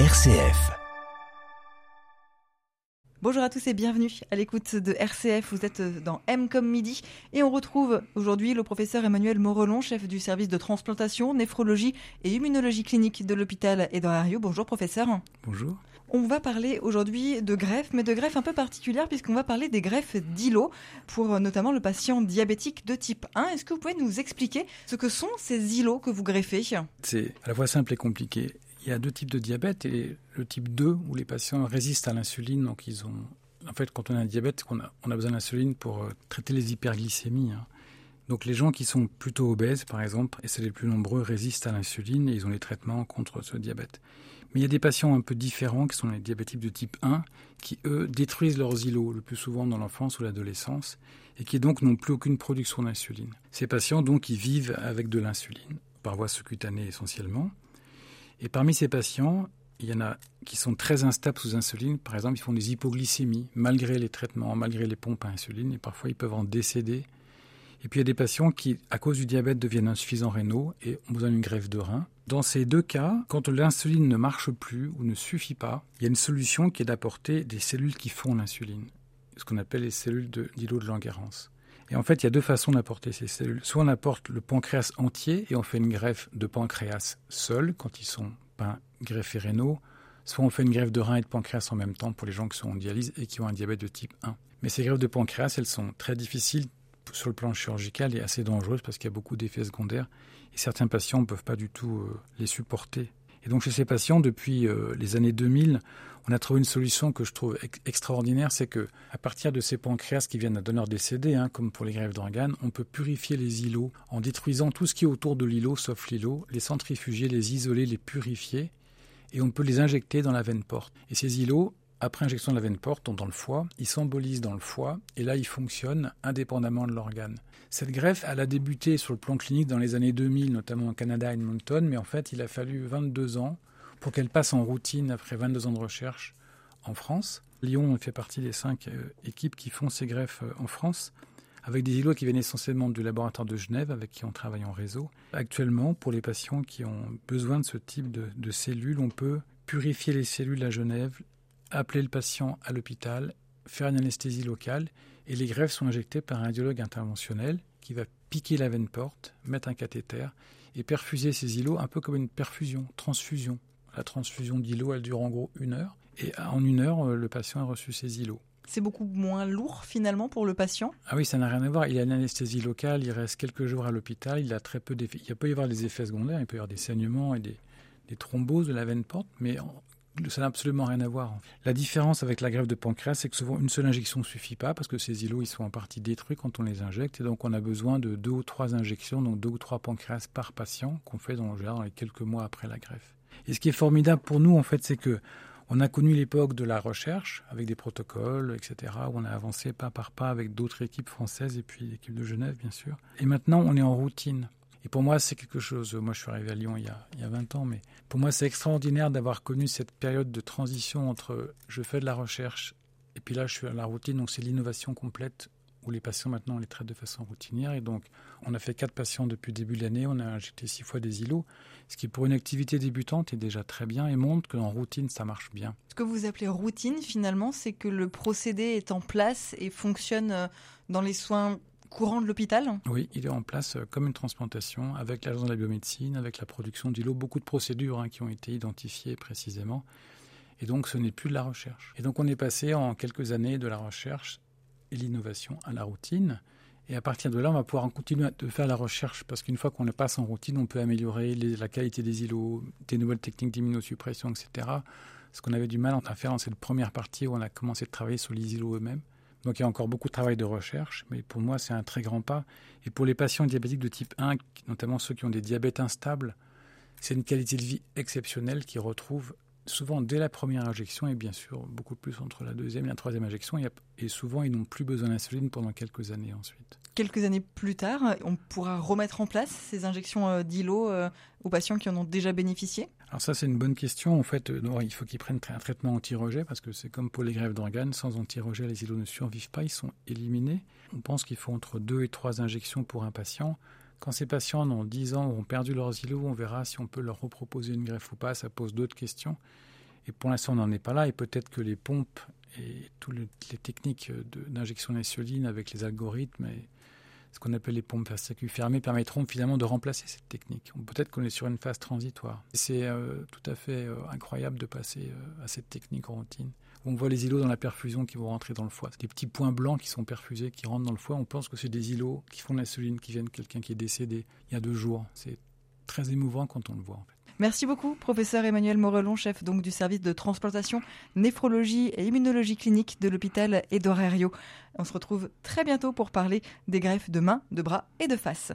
RCF. Bonjour à tous et bienvenue à l'écoute de RCF. Vous êtes dans M comme midi et on retrouve aujourd'hui le professeur Emmanuel Morelon, chef du service de transplantation, néphrologie et immunologie clinique de l'hôpital Édouard Bonjour professeur. Bonjour. On va parler aujourd'hui de greffes, mais de greffes un peu particulières puisqu'on va parler des greffes d'îlots pour notamment le patient diabétique de type 1. Est-ce que vous pouvez nous expliquer ce que sont ces îlots que vous greffez? C'est à la fois simple et compliqué. Il y a deux types de diabète et le type 2 où les patients résistent à l'insuline, donc ils ont en fait, quand on a un diabète, on a, besoin d'insuline pour euh, traiter les hyperglycémies. Hein. Donc les gens qui sont plutôt obèses, par exemple, et c'est les plus nombreux, résistent à l'insuline et ils ont les traitements contre ce diabète. Mais il y a des patients un peu différents qui sont les diabétiques de type 1 qui, eux, détruisent leurs îlots le plus souvent dans l'enfance ou l'adolescence et qui donc n'ont plus aucune production d'insuline. Ces patients, donc, ils vivent avec de l'insuline, par voie sous-cutanée essentiellement. Et parmi ces patients, il y en a qui sont très instables sous insuline. Par exemple, ils font des hypoglycémies malgré les traitements, malgré les pompes à insuline, et parfois ils peuvent en décéder et puis il y a des patients qui, à cause du diabète, deviennent insuffisants rénaux et ont besoin d'une greffe de rein. Dans ces deux cas, quand l'insuline ne marche plus ou ne suffit pas, il y a une solution qui est d'apporter des cellules qui font l'insuline, ce qu'on appelle les cellules d'îlot de, de Langerhans. Et en fait, il y a deux façons d'apporter ces cellules. Soit on apporte le pancréas entier et on fait une greffe de pancréas seul quand ils sont pas greffés rénaux, soit on fait une greffe de rein et de pancréas en même temps pour les gens qui sont en dialyse et qui ont un diabète de type 1. Mais ces greffes de pancréas, elles sont très difficiles sur le plan chirurgical est assez dangereuse parce qu'il y a beaucoup d'effets secondaires et certains patients ne peuvent pas du tout euh, les supporter. Et donc chez ces patients, depuis euh, les années 2000, on a trouvé une solution que je trouve extraordinaire, c'est que à partir de ces pancréas qui viennent à donneurs décédés, hein, comme pour les greffes d'organes, on peut purifier les îlots en détruisant tout ce qui est autour de l'îlot, sauf l'îlot, les centrifuger, les isoler, les purifier, et on peut les injecter dans la veine porte. Et ces îlots, après injection de la veine porte, dans le foie, il s'embolise dans le foie et là il fonctionne indépendamment de l'organe. Cette greffe, elle a débuté sur le plan clinique dans les années 2000, notamment au Canada à Edmonton, mais en fait il a fallu 22 ans pour qu'elle passe en routine après 22 ans de recherche en France. Lyon fait partie des cinq euh, équipes qui font ces greffes euh, en France, avec des îlots qui viennent essentiellement du laboratoire de Genève, avec qui on travaille en réseau. Actuellement, pour les patients qui ont besoin de ce type de, de cellules, on peut purifier les cellules à Genève, appeler le patient à l'hôpital, faire une anesthésie locale et les greffes sont injectées par un radiologue interventionnel qui va piquer la veine porte, mettre un cathéter et perfuser ces îlots un peu comme une perfusion, transfusion. La transfusion d'îlots, elle dure en gros une heure et en une heure, euh, le patient a reçu ses îlots. C'est beaucoup moins lourd finalement pour le patient? Ah oui, ça n'a rien à voir. Il a une anesthésie locale, il reste quelques jours à l'hôpital, il a très peu d'effets. Il peut y avoir des effets secondaires, il peut y avoir des saignements et des, des thromboses de la veine porte, mais ça n'a absolument rien à voir. La différence avec la greffe de pancréas, c'est que souvent une seule injection ne suffit pas parce que ces îlots ils sont en partie détruits quand on les injecte et donc on a besoin de deux ou trois injections, donc deux ou trois pancréas par patient qu'on fait dans, dans les quelques mois après la greffe. Et ce qui est formidable pour nous en fait, c'est que on a connu l'époque de la recherche avec des protocoles, etc., où on a avancé pas par pas avec d'autres équipes françaises et puis l'équipe de Genève, bien sûr. Et maintenant, on est en routine. Et pour moi, c'est quelque chose. Moi, je suis arrivé à Lyon il y a, il y a 20 ans, mais pour moi, c'est extraordinaire d'avoir connu cette période de transition entre je fais de la recherche et puis là, je suis à la routine. Donc, c'est l'innovation complète où les patients maintenant on les traite de façon routinière. Et donc, on a fait quatre patients depuis le début de l'année. On a injecté six fois des îlots, ce qui pour une activité débutante est déjà très bien et montre qu'en routine, ça marche bien. Ce que vous appelez routine, finalement, c'est que le procédé est en place et fonctionne euh, dans les soins courant de l'hôpital Oui, il est en place euh, comme une transplantation avec l'agence de la biomédecine, avec la production d'îlots, beaucoup de procédures hein, qui ont été identifiées précisément. Et donc ce n'est plus de la recherche. Et donc on est passé en quelques années de la recherche et l'innovation à la routine. Et à partir de là, on va pouvoir continuer de faire la recherche parce qu'une fois qu'on le passe en routine, on peut améliorer la qualité des îlots, des nouvelles techniques d'immunosuppression, etc. Ce qu'on avait du mal à faire dans cette première partie où on a commencé de travailler sur les îlots eux-mêmes. Donc il y a encore beaucoup de travail de recherche, mais pour moi c'est un très grand pas. Et pour les patients diabétiques de type 1, notamment ceux qui ont des diabètes instables, c'est une qualité de vie exceptionnelle qu'ils retrouvent souvent dès la première injection et bien sûr beaucoup plus entre la deuxième et la troisième injection. Et souvent ils n'ont plus besoin d'insuline pendant quelques années ensuite. Quelques années plus tard, on pourra remettre en place ces injections euh, d'îlot euh, aux patients qui en ont déjà bénéficié? Alors ça, c'est une bonne question. En fait, euh, il faut qu'ils prennent un traitement anti-rejet parce que c'est comme pour les grèves d'organes. Sans anti-rejet, les îlots ne survivent pas, ils sont éliminés. On pense qu'il faut entre deux et trois injections pour un patient. Quand ces patients ont 10 ans ou ont perdu leurs îlots, on verra si on peut leur reproposer une greffe ou pas. Ça pose d'autres questions. Et pour l'instant, on n'en est pas là. Et peut-être que les pompes et toutes les techniques d'injection d'insuline avec les algorithmes et ce qu'on appelle les pompes à circuit fermé permettront finalement de remplacer cette technique. Peut-être qu'on est sur une phase transitoire. C'est euh, tout à fait euh, incroyable de passer euh, à cette technique en routine. On voit les îlots dans la perfusion qui vont rentrer dans le foie. Des petits points blancs qui sont perfusés, qui rentrent dans le foie. On pense que c'est des îlots qui font de l'insuline, qui viennent de quelqu'un qui est décédé il y a deux jours. C'est très émouvant quand on le voit. En fait. Merci beaucoup, professeur Emmanuel Morelon, chef donc du service de transplantation, néphrologie et immunologie clinique de l'hôpital Edorario. On se retrouve très bientôt pour parler des greffes de mains, de bras et de face.